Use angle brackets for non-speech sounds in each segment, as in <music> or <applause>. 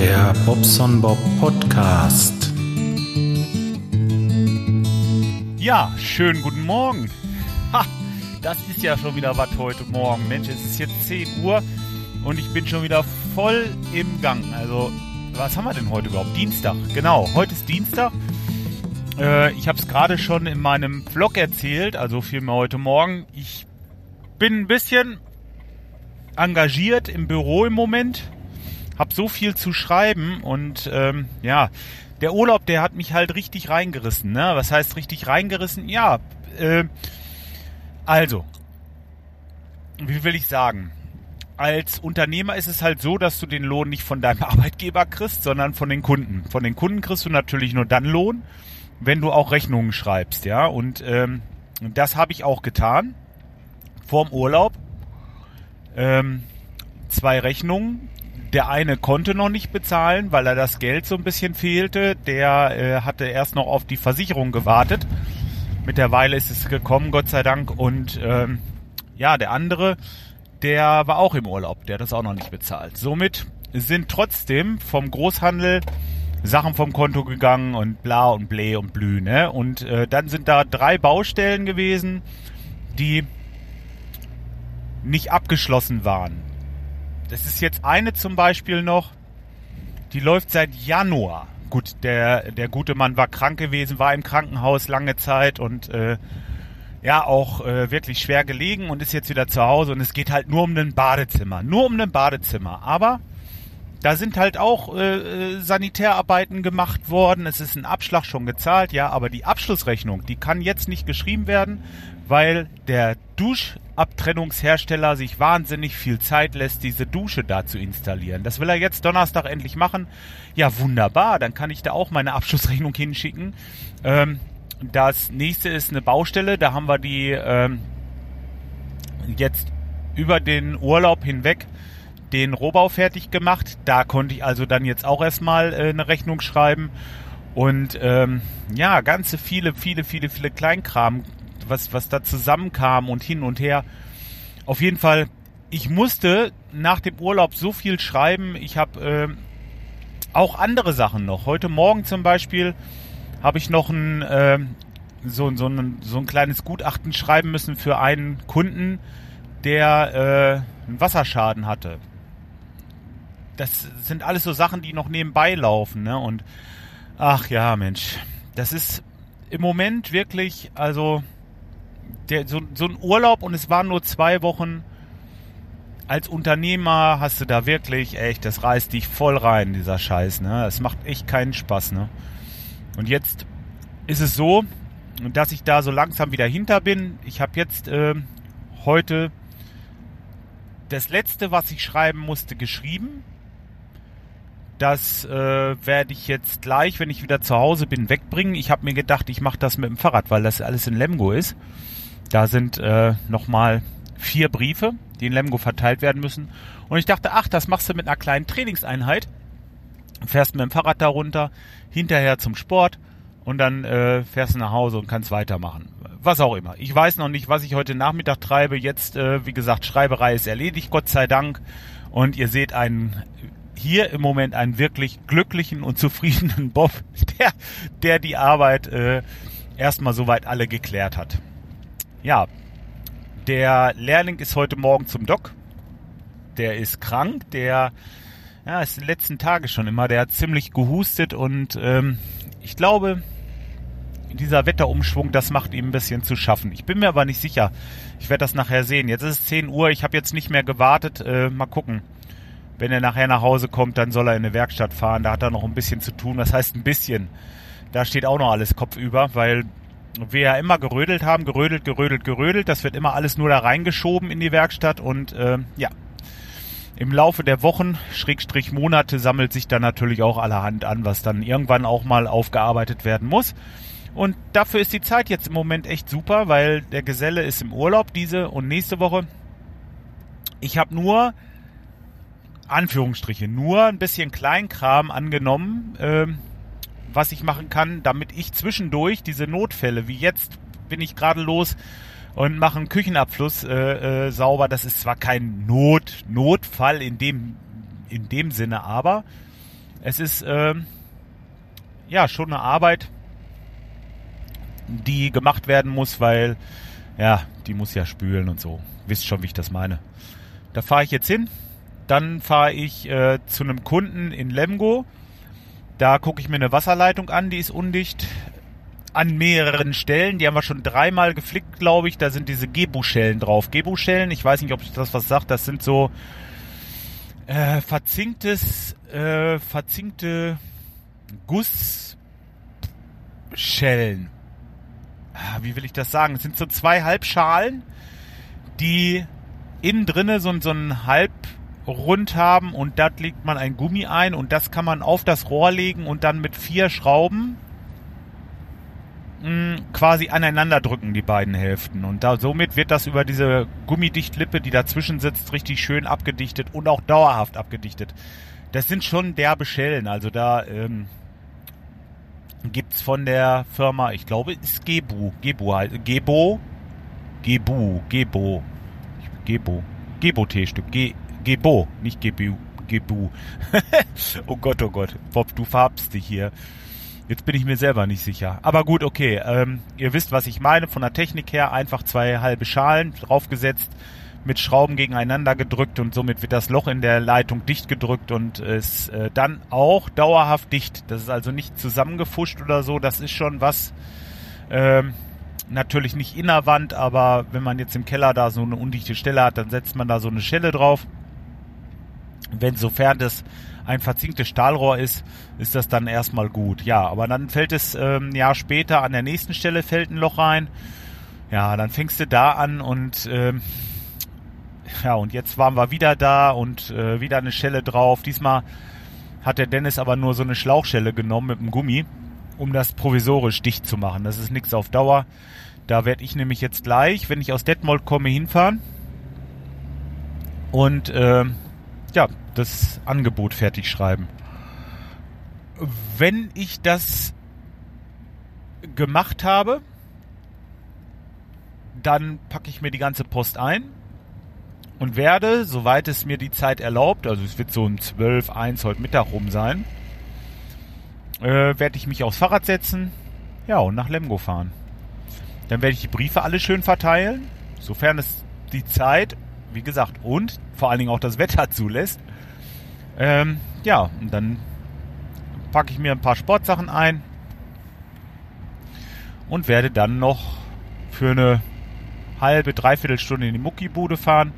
Der Bobson Bob Podcast. Ja, schönen guten Morgen. Ha, das ist ja schon wieder was heute Morgen. Mensch, es ist jetzt 10 Uhr und ich bin schon wieder voll im Gang. Also, was haben wir denn heute überhaupt? Dienstag. Genau, heute ist Dienstag. Äh, ich habe es gerade schon in meinem Vlog erzählt, also vielmehr heute Morgen. Ich bin ein bisschen engagiert im Büro im Moment. Hab so viel zu schreiben und ähm, ja, der Urlaub, der hat mich halt richtig reingerissen. Ne? Was heißt richtig reingerissen? Ja, äh, also, wie will ich sagen? Als Unternehmer ist es halt so, dass du den Lohn nicht von deinem <laughs> Arbeitgeber kriegst, sondern von den Kunden. Von den Kunden kriegst du natürlich nur dann Lohn, wenn du auch Rechnungen schreibst, ja. Und ähm, das habe ich auch getan vorm Urlaub. Ähm, zwei Rechnungen. Der eine konnte noch nicht bezahlen, weil er das Geld so ein bisschen fehlte. Der äh, hatte erst noch auf die Versicherung gewartet. Mittlerweile ist es gekommen, Gott sei Dank. Und ähm, ja, der andere, der war auch im Urlaub. Der hat das auch noch nicht bezahlt. Somit sind trotzdem vom Großhandel Sachen vom Konto gegangen und bla und blä und blü. Ne? Und äh, dann sind da drei Baustellen gewesen, die nicht abgeschlossen waren. Das ist jetzt eine zum Beispiel noch, die läuft seit Januar. Gut, der, der gute Mann war krank gewesen, war im Krankenhaus lange Zeit und äh, ja auch äh, wirklich schwer gelegen und ist jetzt wieder zu Hause und es geht halt nur um ein Badezimmer. Nur um ein Badezimmer. Aber da sind halt auch äh, äh, Sanitärarbeiten gemacht worden. Es ist ein Abschlag schon gezahlt, ja, aber die Abschlussrechnung, die kann jetzt nicht geschrieben werden, weil der Duschabtrennungshersteller sich wahnsinnig viel Zeit lässt, diese Dusche da zu installieren. Das will er jetzt Donnerstag endlich machen. Ja, wunderbar, dann kann ich da auch meine Abschlussrechnung hinschicken. Ähm, das nächste ist eine Baustelle, da haben wir die ähm, jetzt über den Urlaub hinweg den Rohbau fertig gemacht. Da konnte ich also dann jetzt auch erstmal äh, eine Rechnung schreiben. Und ähm, ja, ganze viele, viele, viele, viele Kleinkram, was, was da zusammenkam und hin und her. Auf jeden Fall, ich musste nach dem Urlaub so viel schreiben. Ich habe äh, auch andere Sachen noch. Heute Morgen zum Beispiel habe ich noch ein, äh, so, so, ein, so ein kleines Gutachten schreiben müssen für einen Kunden, der äh, einen Wasserschaden hatte das sind alles so Sachen, die noch nebenbei laufen, ne? Und ach ja, Mensch, das ist im Moment wirklich, also der, so, so ein Urlaub und es waren nur zwei Wochen. Als Unternehmer hast du da wirklich, echt, das reißt dich voll rein, dieser Scheiß, ne? Es macht echt keinen Spaß, ne? Und jetzt ist es so, dass ich da so langsam wieder hinter bin. Ich habe jetzt äh, heute das letzte, was ich schreiben musste, geschrieben. Das äh, werde ich jetzt gleich, wenn ich wieder zu Hause bin, wegbringen. Ich habe mir gedacht, ich mache das mit dem Fahrrad, weil das alles in Lemgo ist. Da sind äh, nochmal vier Briefe, die in Lemgo verteilt werden müssen. Und ich dachte, ach, das machst du mit einer kleinen Trainingseinheit. Fährst mit dem Fahrrad darunter, hinterher zum Sport und dann äh, fährst du nach Hause und kannst weitermachen. Was auch immer. Ich weiß noch nicht, was ich heute Nachmittag treibe. Jetzt, äh, wie gesagt, Schreiberei ist erledigt, Gott sei Dank. Und ihr seht einen hier im Moment einen wirklich glücklichen und zufriedenen <laughs> Bob, der, der die Arbeit äh, erstmal soweit alle geklärt hat. Ja, der Lehrling ist heute Morgen zum Doc. Der ist krank, der ja, ist die letzten Tage schon immer, der hat ziemlich gehustet und ähm, ich glaube, dieser Wetterumschwung, das macht ihm ein bisschen zu schaffen. Ich bin mir aber nicht sicher. Ich werde das nachher sehen. Jetzt ist es 10 Uhr, ich habe jetzt nicht mehr gewartet. Äh, mal gucken wenn er nachher nach Hause kommt, dann soll er in eine Werkstatt fahren. Da hat er noch ein bisschen zu tun. Das heißt ein bisschen. Da steht auch noch alles kopfüber, weil wir ja immer gerödelt haben, gerödelt, gerödelt, gerödelt. Das wird immer alles nur da reingeschoben in die Werkstatt und äh, ja. Im Laufe der Wochen, Schrägstrich Monate, sammelt sich dann natürlich auch allerhand an, was dann irgendwann auch mal aufgearbeitet werden muss. Und dafür ist die Zeit jetzt im Moment echt super, weil der Geselle ist im Urlaub diese und nächste Woche. Ich habe nur Anführungsstriche, nur ein bisschen Kleinkram angenommen, ähm, was ich machen kann, damit ich zwischendurch diese Notfälle, wie jetzt bin ich gerade los und mache einen Küchenabfluss äh, äh, sauber. Das ist zwar kein Not, Notfall in dem, in dem Sinne, aber es ist ähm, ja schon eine Arbeit, die gemacht werden muss, weil ja, die muss ja spülen und so. Wisst schon, wie ich das meine. Da fahre ich jetzt hin. Dann fahre ich äh, zu einem Kunden in Lemgo. Da gucke ich mir eine Wasserleitung an, die ist undicht. An mehreren Stellen. Die haben wir schon dreimal geflickt, glaube ich. Da sind diese Gebu-Schellen drauf. Gebu-Schellen, ich weiß nicht, ob ich das was sagt. Das sind so äh, verzinktes, äh, verzinkte Gussschellen. Ah, wie will ich das sagen? Es sind so zwei Halbschalen, die innen drinne so, so ein Halbrund haben und da legt man ein Gummi ein und das kann man auf das Rohr legen und dann mit vier Schrauben mh, hm, quasi aneinander drücken, die beiden Hälften. Und da somit wird das über diese Gummidichtlippe, die dazwischen sitzt, richtig schön abgedichtet und auch dauerhaft abgedichtet. Das sind schon derbe Schellen, also da ähm, gibt's von der Firma, ich glaube, ist Gebu, Gebu, Gebo, Gebu, Gebo, Gebo, Gebo-T-Stück, Ge, Gebo, nicht Gebu, Gebu. <laughs> oh Gott, oh Gott, Bob, du farbst dich hier. Jetzt bin ich mir selber nicht sicher. Aber gut, okay. Ähm, ihr wisst, was ich meine. Von der Technik her einfach zwei halbe Schalen draufgesetzt, mit Schrauben gegeneinander gedrückt und somit wird das Loch in der Leitung dicht gedrückt und ist äh, dann auch dauerhaft dicht. Das ist also nicht zusammengefuscht oder so. Das ist schon was, ähm, natürlich nicht innerwand, aber wenn man jetzt im Keller da so eine undichte Stelle hat, dann setzt man da so eine Schelle drauf. Wenn sofern das ein verzinktes Stahlrohr ist, ist das dann erstmal gut. Ja, aber dann fällt es ähm, ein Jahr später an der nächsten Stelle fällt ein Loch rein. Ja, dann fängst du da an und ähm, ja, und jetzt waren wir wieder da und äh, wieder eine Schelle drauf. Diesmal hat der Dennis aber nur so eine Schlauchschelle genommen mit einem Gummi, um das provisorisch dicht zu machen. Das ist nichts auf Dauer. Da werde ich nämlich jetzt gleich, wenn ich aus Detmold komme, hinfahren und äh, ja, das Angebot fertig schreiben. Wenn ich das gemacht habe, dann packe ich mir die ganze Post ein und werde, soweit es mir die Zeit erlaubt, also es wird so um 12, 1 heute Mittag rum sein, äh, werde ich mich aufs Fahrrad setzen, ja, und nach Lemgo fahren. Dann werde ich die Briefe alle schön verteilen, sofern es die Zeit, wie gesagt, und vor allen Dingen auch das Wetter <laughs> zulässt. Ähm, ja, und dann packe ich mir ein paar Sportsachen ein und werde dann noch für eine halbe, dreiviertel Stunde in die Muckibude fahren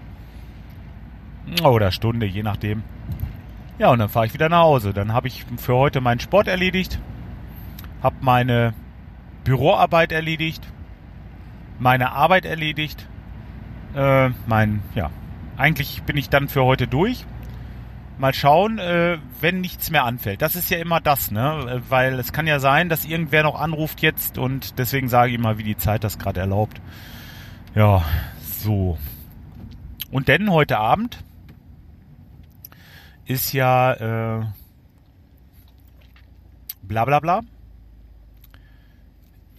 oder Stunde, je nachdem. Ja, und dann fahre ich wieder nach Hause. Dann habe ich für heute meinen Sport erledigt, habe meine Büroarbeit erledigt, meine Arbeit erledigt. Äh, mein, ja, eigentlich bin ich dann für heute durch. Mal schauen, äh, wenn nichts mehr anfällt. Das ist ja immer das, ne? Weil es kann ja sein, dass irgendwer noch anruft jetzt und deswegen sage ich immer, wie die Zeit das gerade erlaubt. Ja, so. Und denn heute Abend ist ja äh, bla bla bla.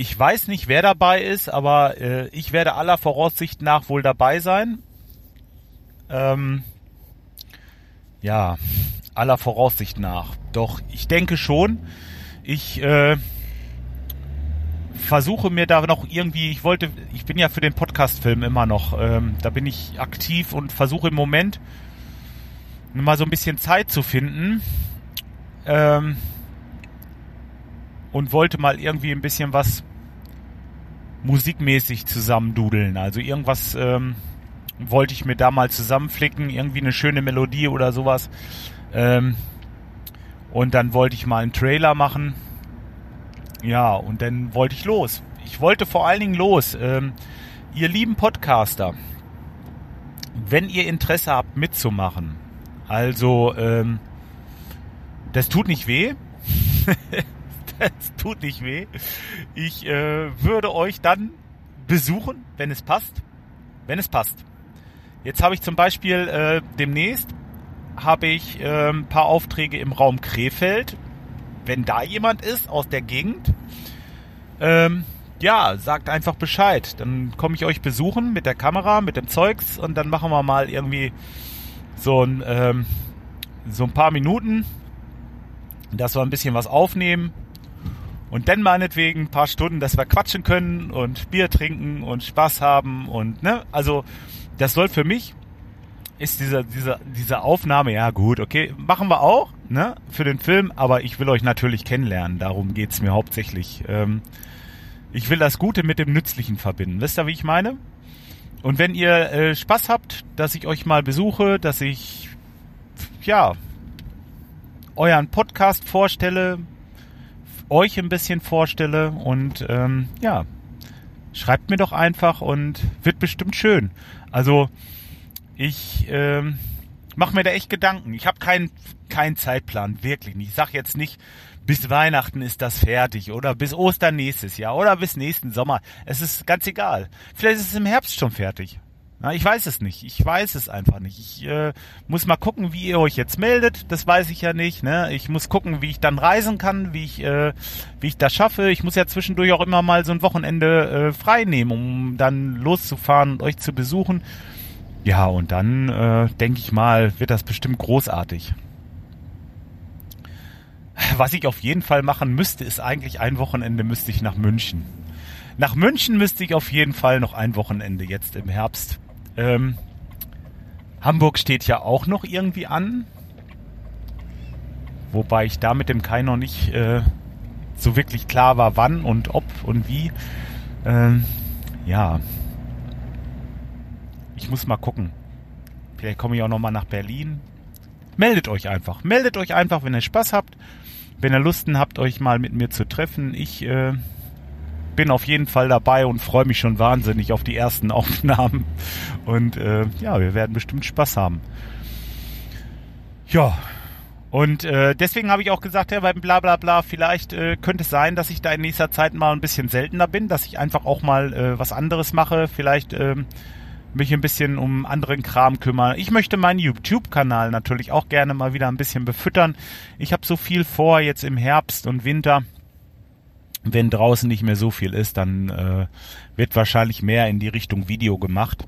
Ich weiß nicht, wer dabei ist, aber äh, ich werde aller Voraussicht nach wohl dabei sein. Ähm, ja, aller Voraussicht nach. Doch ich denke schon. Ich äh, versuche mir da noch irgendwie, ich wollte, ich bin ja für den Podcast-Film immer noch, ähm, da bin ich aktiv und versuche im Moment mal so ein bisschen Zeit zu finden. Ähm, und wollte mal irgendwie ein bisschen was musikmäßig zusammendudeln. Also irgendwas ähm, wollte ich mir da mal zusammenflicken, irgendwie eine schöne Melodie oder sowas. Ähm, und dann wollte ich mal einen Trailer machen. Ja, und dann wollte ich los. Ich wollte vor allen Dingen los. Ähm, ihr lieben Podcaster, wenn ihr Interesse habt mitzumachen, also, ähm, das tut nicht weh. <laughs> das tut nicht weh. Ich äh, würde euch dann besuchen, wenn es passt. Wenn es passt. Jetzt habe ich zum Beispiel äh, demnächst habe ich äh, ein paar Aufträge im Raum Krefeld. Wenn da jemand ist aus der Gegend, ähm, ja, sagt einfach Bescheid. Dann komme ich euch besuchen mit der Kamera, mit dem Zeugs und dann machen wir mal irgendwie so ein, ähm, so ein paar Minuten dass wir ein bisschen was aufnehmen und dann meinetwegen ein paar Stunden, dass wir quatschen können und Bier trinken und Spaß haben und ne, also das soll für mich ist diese, diese, diese Aufnahme, ja gut, okay, machen wir auch, ne, für den Film, aber ich will euch natürlich kennenlernen, darum geht's mir hauptsächlich. Ähm, ich will das Gute mit dem Nützlichen verbinden. Wisst ihr, wie ich meine? Und wenn ihr äh, Spaß habt, dass ich euch mal besuche, dass ich, ja, euren Podcast vorstelle, euch ein bisschen vorstelle und ähm, ja, schreibt mir doch einfach und wird bestimmt schön. Also ich ähm, mache mir da echt Gedanken. Ich habe keinen keinen Zeitplan, wirklich nicht. Ich sag jetzt nicht, bis Weihnachten ist das fertig oder bis Ostern nächstes Jahr oder bis nächsten Sommer. Es ist ganz egal. Vielleicht ist es im Herbst schon fertig. Na, ich weiß es nicht. Ich weiß es einfach nicht. Ich äh, muss mal gucken, wie ihr euch jetzt meldet. Das weiß ich ja nicht. Ne? Ich muss gucken, wie ich dann reisen kann, wie ich, äh, wie ich das schaffe. Ich muss ja zwischendurch auch immer mal so ein Wochenende äh, frei nehmen, um dann loszufahren und euch zu besuchen. Ja, und dann äh, denke ich mal, wird das bestimmt großartig. Was ich auf jeden Fall machen müsste, ist eigentlich ein Wochenende müsste ich nach München. Nach München müsste ich auf jeden Fall noch ein Wochenende jetzt im Herbst. Ähm, Hamburg steht ja auch noch irgendwie an. Wobei ich da mit dem Kai noch nicht äh, so wirklich klar war, wann und ob und wie. Ähm, ja, ich muss mal gucken. Vielleicht komme ich auch noch mal nach Berlin. Meldet euch einfach. Meldet euch einfach, wenn ihr Spaß habt. Wenn ihr Lusten habt, euch mal mit mir zu treffen. Ich äh, bin auf jeden Fall dabei und freue mich schon wahnsinnig auf die ersten <laughs> Aufnahmen. Und äh, ja, wir werden bestimmt Spaß haben. Ja, und äh, deswegen habe ich auch gesagt, ja, beim Blablabla, vielleicht äh, könnte es sein, dass ich da in nächster Zeit mal ein bisschen seltener bin, dass ich einfach auch mal äh, was anderes mache. Vielleicht ähm, mich ein bisschen um anderen Kram kümmern. Ich möchte meinen YouTube-Kanal natürlich auch gerne mal wieder ein bisschen befüttern. Ich habe so viel vor jetzt im Herbst und Winter. Wenn draußen nicht mehr so viel ist, dann äh, wird wahrscheinlich mehr in die Richtung Video gemacht.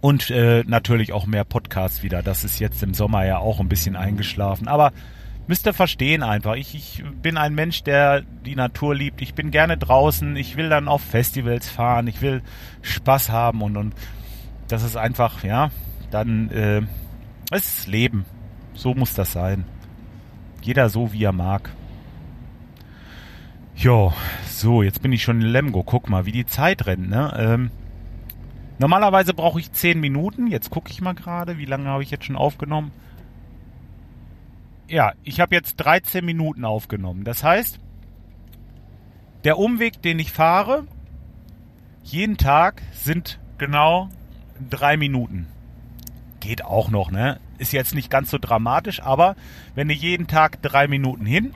Und äh, natürlich auch mehr Podcasts wieder. Das ist jetzt im Sommer ja auch ein bisschen eingeschlafen. Aber müsst ihr verstehen einfach. Ich, ich bin ein Mensch, der die Natur liebt. Ich bin gerne draußen. Ich will dann auf Festivals fahren. Ich will Spaß haben und, und das ist einfach, ja, dann äh, es ist Leben. So muss das sein. Jeder so, wie er mag. Jo, so, jetzt bin ich schon in Lemgo. Guck mal, wie die Zeit rennt, ne? Ähm, normalerweise brauche ich 10 Minuten. Jetzt gucke ich mal gerade, wie lange habe ich jetzt schon aufgenommen ja, ich habe jetzt 13 Minuten aufgenommen. Das heißt, der Umweg, den ich fahre, jeden Tag sind genau drei Minuten. Geht auch noch, ne? Ist jetzt nicht ganz so dramatisch, aber wenn du jeden Tag drei Minuten hin,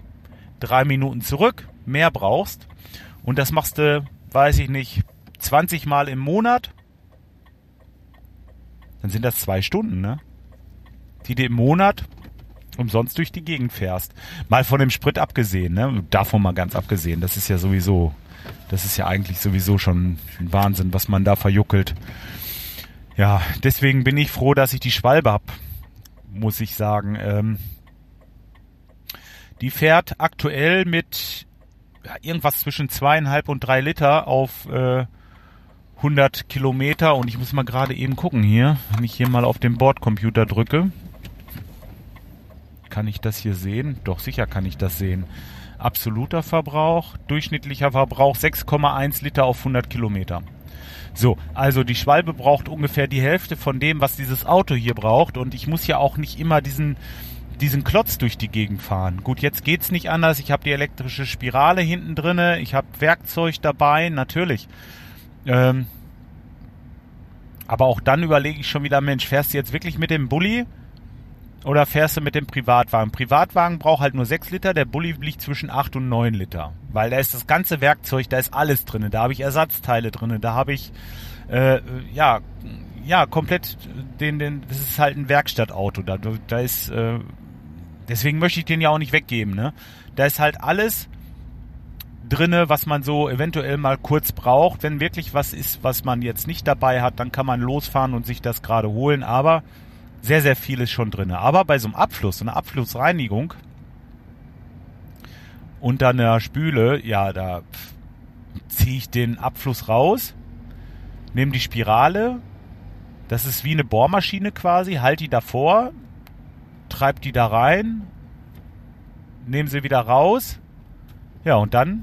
drei Minuten zurück, mehr brauchst, und das machst du, weiß ich nicht, 20 Mal im Monat, dann sind das zwei Stunden, ne? Die du im Monat umsonst durch die Gegend fährst. Mal von dem Sprit abgesehen, ne? Davon mal ganz abgesehen. Das ist ja sowieso, das ist ja eigentlich sowieso schon ein Wahnsinn, was man da verjuckelt. Ja, deswegen bin ich froh, dass ich die Schwalbe hab, muss ich sagen. Ähm, die fährt aktuell mit irgendwas zwischen zweieinhalb und drei Liter auf äh, 100 Kilometer und ich muss mal gerade eben gucken hier, wenn ich hier mal auf den Bordcomputer drücke. Kann ich das hier sehen? Doch, sicher kann ich das sehen. Absoluter Verbrauch, durchschnittlicher Verbrauch 6,1 Liter auf 100 Kilometer. So, also die Schwalbe braucht ungefähr die Hälfte von dem, was dieses Auto hier braucht. Und ich muss ja auch nicht immer diesen, diesen Klotz durch die Gegend fahren. Gut, jetzt geht's nicht anders. Ich habe die elektrische Spirale hinten drinne. Ich habe Werkzeug dabei, natürlich. Ähm, aber auch dann überlege ich schon wieder, Mensch, fährst du jetzt wirklich mit dem Bulli? Oder fährst du mit dem Privatwagen? Privatwagen braucht halt nur 6 Liter, der Bulli liegt zwischen 8 und 9 Liter. Weil da ist das ganze Werkzeug, da ist alles drin. Da habe ich Ersatzteile drin, da habe ich äh, ja ja komplett den, den das ist halt ein Werkstattauto. Da, da ist äh, deswegen möchte ich den ja auch nicht weggeben. Ne? Da ist halt alles drinne, was man so eventuell mal kurz braucht. Wenn wirklich was ist, was man jetzt nicht dabei hat, dann kann man losfahren und sich das gerade holen. Aber sehr, sehr viel ist schon drin. Aber bei so einem Abfluss, so einer Abflussreinigung, unter einer Spüle, ja, da ziehe ich den Abfluss raus, nehme die Spirale, das ist wie eine Bohrmaschine quasi, halt die davor, treib die da rein, nehme sie wieder raus, ja, und dann,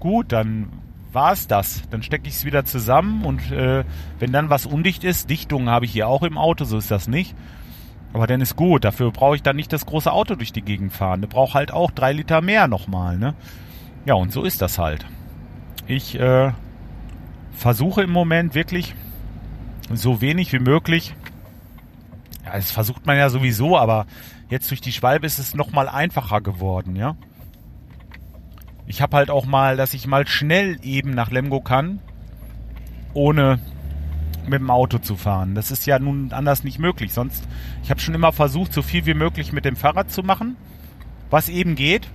gut, dann war es das. Dann stecke ich es wieder zusammen und äh, wenn dann was undicht ist, Dichtungen habe ich hier auch im Auto, so ist das nicht. Aber dann ist gut. Dafür brauche ich dann nicht das große Auto durch die Gegend fahren. Der braucht halt auch drei Liter mehr nochmal, ne? Ja, und so ist das halt. Ich äh, versuche im Moment wirklich so wenig wie möglich. Das versucht man ja sowieso, aber jetzt durch die Schwalbe ist es nochmal einfacher geworden, ja. Ich habe halt auch mal, dass ich mal schnell eben nach Lemgo kann, ohne mit dem Auto zu fahren. Das ist ja nun anders nicht möglich. Sonst, ich habe schon immer versucht, so viel wie möglich mit dem Fahrrad zu machen, was eben geht.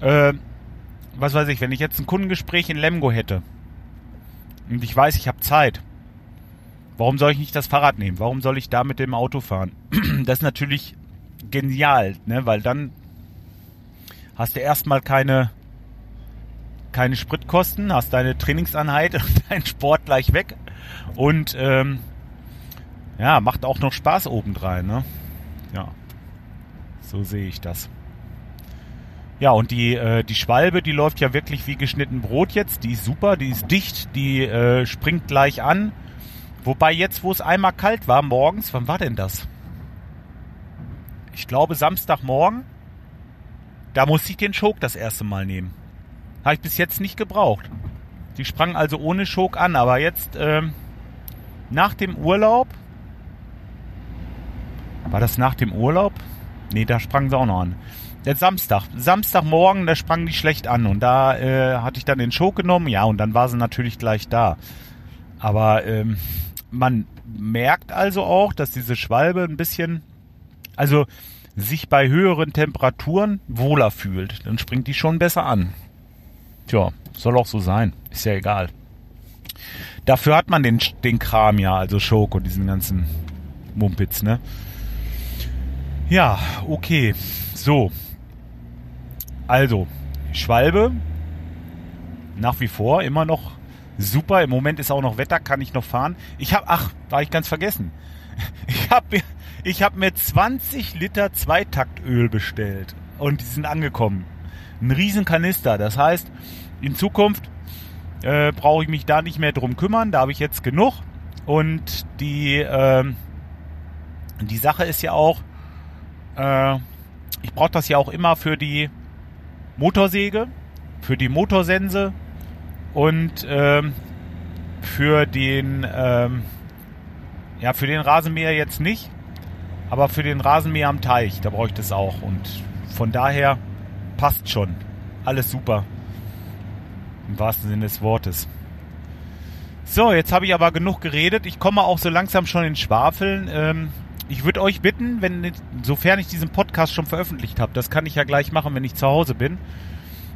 Äh, was weiß ich, wenn ich jetzt ein Kundengespräch in Lemgo hätte und ich weiß, ich habe Zeit, warum soll ich nicht das Fahrrad nehmen? Warum soll ich da mit dem Auto fahren? <clears throat> Das ist natürlich genial, ne? weil dann hast du erstmal keine keine Spritkosten, hast deine Trainingsanheit und <laughs> deinen Sport gleich weg und ähm, ja, macht auch noch Spaß obendrein, ne? Ja, so sehe ich das. Ja, und die, äh, die Schwalbe, die läuft ja wirklich wie geschnitten Brot jetzt. Die ist super, die ist dicht, die äh, springt gleich an. Wobei jetzt, wo es einmal kalt war morgens, wann war denn das? Ich glaube Samstagmorgen. Da muss ich den Choke das erste Mal nehmen. Habe ich bis jetzt nicht gebraucht. Die sprang also ohne Schok an, aber jetzt ähm, nach dem Urlaub. War das nach dem Urlaub? Nee, da sprang sie auch noch an. Der Samstag. Samstagmorgen, da sprang die schlecht an und da äh, hatte ich dann den Schok genommen, ja, und dann war sie natürlich gleich da. Aber ähm, man merkt also auch, dass diese Schwalbe ein bisschen, also sich bei höheren Temperaturen wohler fühlt. Dann springt die schon besser an. Tja, soll auch so sein. Ist ja egal. Dafür hat man den, den Kram ja, also Schok und diesen ganzen Mumpitz, ne? Ja, okay. So. Also, Schwalbe. Nach wie vor immer noch super. Im Moment ist auch noch Wetter, kann ich noch fahren. Ich habe, ach, war ich ganz vergessen. Ich <laughs> habe ich hab mir 20 Liter Zweitaktöl bestellt und die sind angekommen. Ein riesen Kanister. Das heißt, in Zukunft äh, brauche ich mich da nicht mehr drum kümmern. Da habe ich jetzt genug. Und die, äh, die Sache ist ja auch, äh, ich brauche das ja auch immer für die Motorsäge, für die Motorsense und ähm, für den ähm, ja für den Rasenmäher jetzt nicht, aber für den Rasenmäher am Teich, da brauche ich das auch und von daher passt schon. Alles super. Im wahrsten Sinne des Wortes. So, jetzt habe ich aber genug geredet. Ich komme auch so langsam schon in Schwafeln. Ähm, ich würde euch bitten, wenn, sofern ich diesen Podcast schon veröffentlicht habe, das kann ich ja gleich machen, wenn ich zu Hause bin,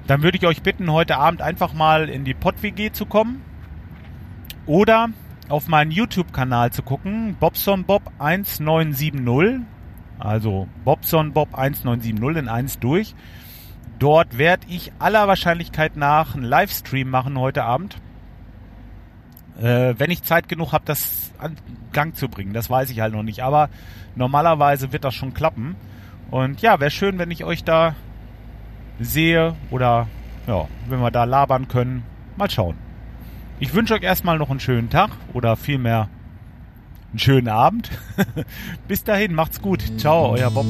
dann würde ich euch bitten, heute Abend einfach mal in die PodWG zu kommen oder auf meinen YouTube-Kanal zu gucken, Bobson Bob 1970, also Bobson Bob 1970 in eins durch. Dort werde ich aller Wahrscheinlichkeit nach einen Livestream machen heute Abend. Äh, wenn ich Zeit genug habe, das an Gang zu bringen. Das weiß ich halt noch nicht. Aber normalerweise wird das schon klappen. Und ja, wäre schön, wenn ich euch da sehe oder ja, wenn wir da labern können. Mal schauen. Ich wünsche euch erstmal noch einen schönen Tag oder vielmehr einen schönen Abend. <laughs> Bis dahin, macht's gut. Ciao, euer Bob.